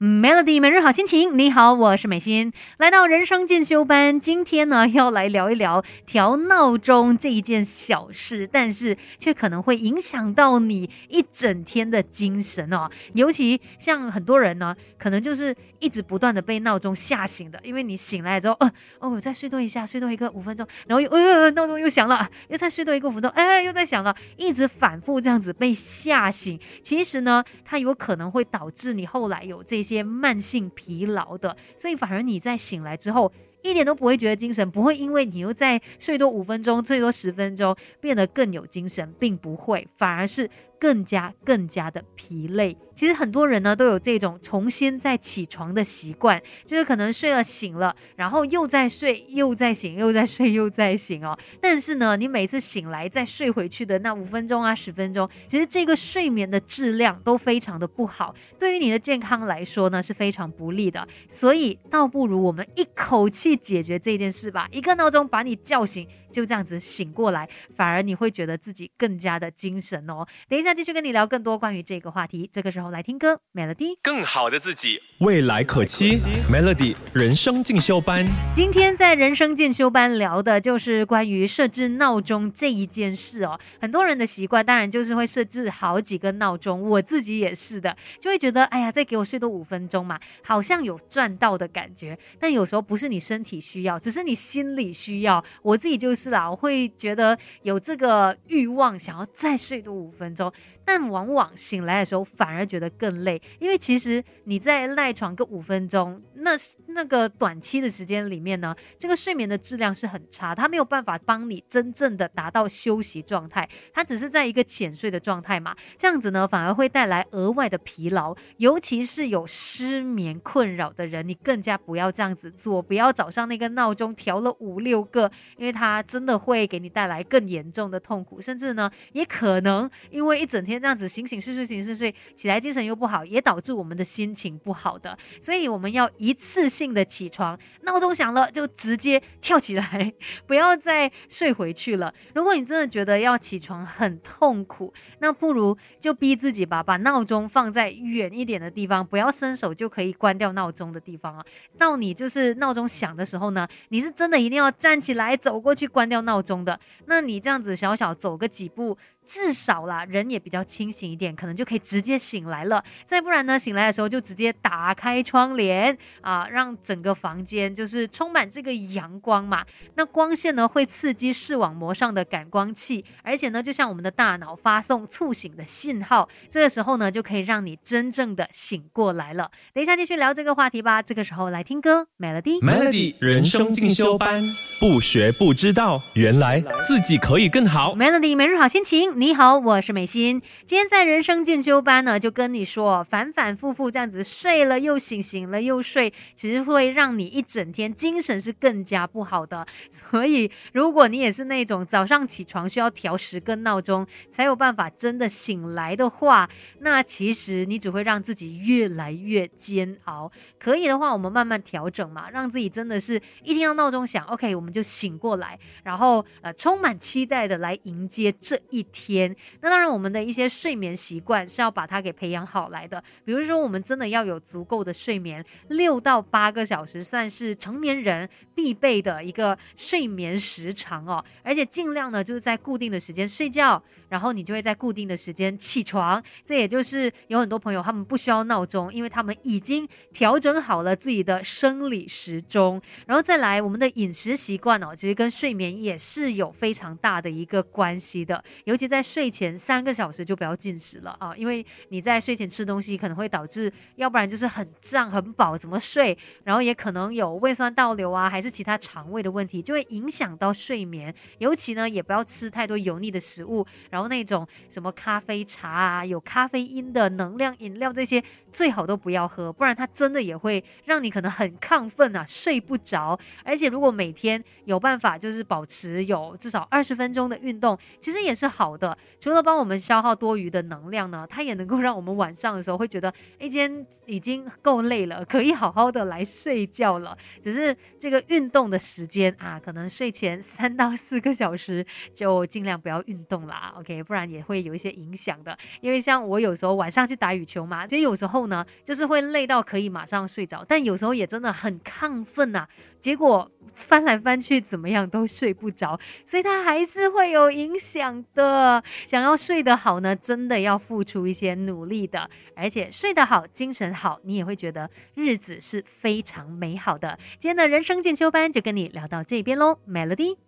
Melody 每日好心情，你好，我是美心，来到人生进修班，今天呢要来聊一聊调闹钟这一件小事，但是却可能会影响到你一整天的精神哦。尤其像很多人呢，可能就是一直不断的被闹钟吓醒的，因为你醒来之后，呃，哦，再睡多一下，睡多一个五分钟，然后又呃闹钟又响了，又再睡多一个五分钟，哎，又在响了，一直反复这样子被吓醒，其实呢，它有可能会导致你后来有这。些慢性疲劳的，所以反而你在醒来之后一点都不会觉得精神，不会因为你又在睡多五分钟、最多十分钟变得更有精神，并不会，反而是。更加更加的疲累。其实很多人呢都有这种重新再起床的习惯，就是可能睡了醒了，然后又在睡，又在醒，又在睡，又在醒哦。但是呢，你每次醒来再睡回去的那五分钟啊、十分钟，其实这个睡眠的质量都非常的不好，对于你的健康来说呢是非常不利的。所以倒不如我们一口气解决这件事吧，一个闹钟把你叫醒。就这样子醒过来，反而你会觉得自己更加的精神哦。等一下继续跟你聊更多关于这个话题。这个时候来听歌，Melody，更好的自己，未来可期。Melody 人生进修班，今天在人生进修班聊的就是关于设置闹钟这一件事哦。很多人的习惯当然就是会设置好几个闹钟，我自己也是的，就会觉得哎呀，再给我睡多五分钟嘛，好像有赚到的感觉。但有时候不是你身体需要，只是你心理需要。我自己就。是啦，我会觉得有这个欲望，想要再睡多五分钟。但往往醒来的时候反而觉得更累，因为其实你在赖床个五分钟，那那个短期的时间里面呢，这个睡眠的质量是很差，它没有办法帮你真正的达到休息状态，它只是在一个浅睡的状态嘛，这样子呢反而会带来额外的疲劳，尤其是有失眠困扰的人，你更加不要这样子做，不要早上那个闹钟调了五六个，因为它真的会给你带来更严重的痛苦，甚至呢也可能因为一整天。这样子醒醒睡睡醒睡睡起来精神又不好，也导致我们的心情不好的。所以我们要一次性的起床，闹钟响了就直接跳起来，不要再睡回去了。如果你真的觉得要起床很痛苦，那不如就逼自己吧，把闹钟放在远一点的地方，不要伸手就可以关掉闹钟的地方啊。到你就是闹钟响的时候呢，你是真的一定要站起来走过去关掉闹钟的。那你这样子小小走个几步。至少啦，人也比较清醒一点，可能就可以直接醒来了。再不然呢，醒来的时候就直接打开窗帘啊，让整个房间就是充满这个阳光嘛。那光线呢会刺激视网膜上的感光器，而且呢就像我们的大脑发送促醒的信号，这个时候呢就可以让你真正的醒过来了。等一下继续聊这个话题吧。这个时候来听歌，Melody。Melody 人生进修班，不学不知道，原来自己可以更好。Melody 每日好心情。你好，我是美心。今天在人生进修班呢，就跟你说，反反复复这样子睡了又醒，醒了又睡，其实会让你一整天精神是更加不好的。所以，如果你也是那种早上起床需要调十个闹钟才有办法真的醒来的话，那其实你只会让自己越来越煎熬。可以的话，我们慢慢调整嘛，让自己真的是一听到闹钟响，OK，我们就醒过来，然后呃，充满期待的来迎接这一天。天，那当然，我们的一些睡眠习惯是要把它给培养好来的。比如说，我们真的要有足够的睡眠，六到八个小时算是成年人必备的一个睡眠时长哦。而且尽量呢，就是在固定的时间睡觉，然后你就会在固定的时间起床。这也就是有很多朋友他们不需要闹钟，因为他们已经调整好了自己的生理时钟。然后再来，我们的饮食习惯哦，其实跟睡眠也是有非常大的一个关系的，尤其在。在睡前三个小时就不要进食了啊，因为你在睡前吃东西可能会导致，要不然就是很胀很饱怎么睡，然后也可能有胃酸倒流啊，还是其他肠胃的问题，就会影响到睡眠。尤其呢，也不要吃太多油腻的食物，然后那种什么咖啡茶啊、有咖啡因的能量饮料这些，最好都不要喝，不然它真的也会让你可能很亢奋啊，睡不着。而且如果每天有办法就是保持有至少二十分钟的运动，其实也是好的。除了帮我们消耗多余的能量呢，它也能够让我们晚上的时候会觉得，哎，今天已经够累了，可以好好的来睡觉了。只是这个运动的时间啊，可能睡前 三到四个小时就尽量不要运动啦，OK，不然也会有一些影响的。因为像我有时候晚上去打羽球嘛，其实有时候呢，就是会累到可以马上睡着，但有时候也真的很亢奋呐，结果翻来翻去怎么样都睡不着，所以它还是会有影响的。想要睡得好呢，真的要付出一些努力的，而且睡得好，精神好，你也会觉得日子是非常美好的。今天的人生进修班就跟你聊到这边喽，Melody。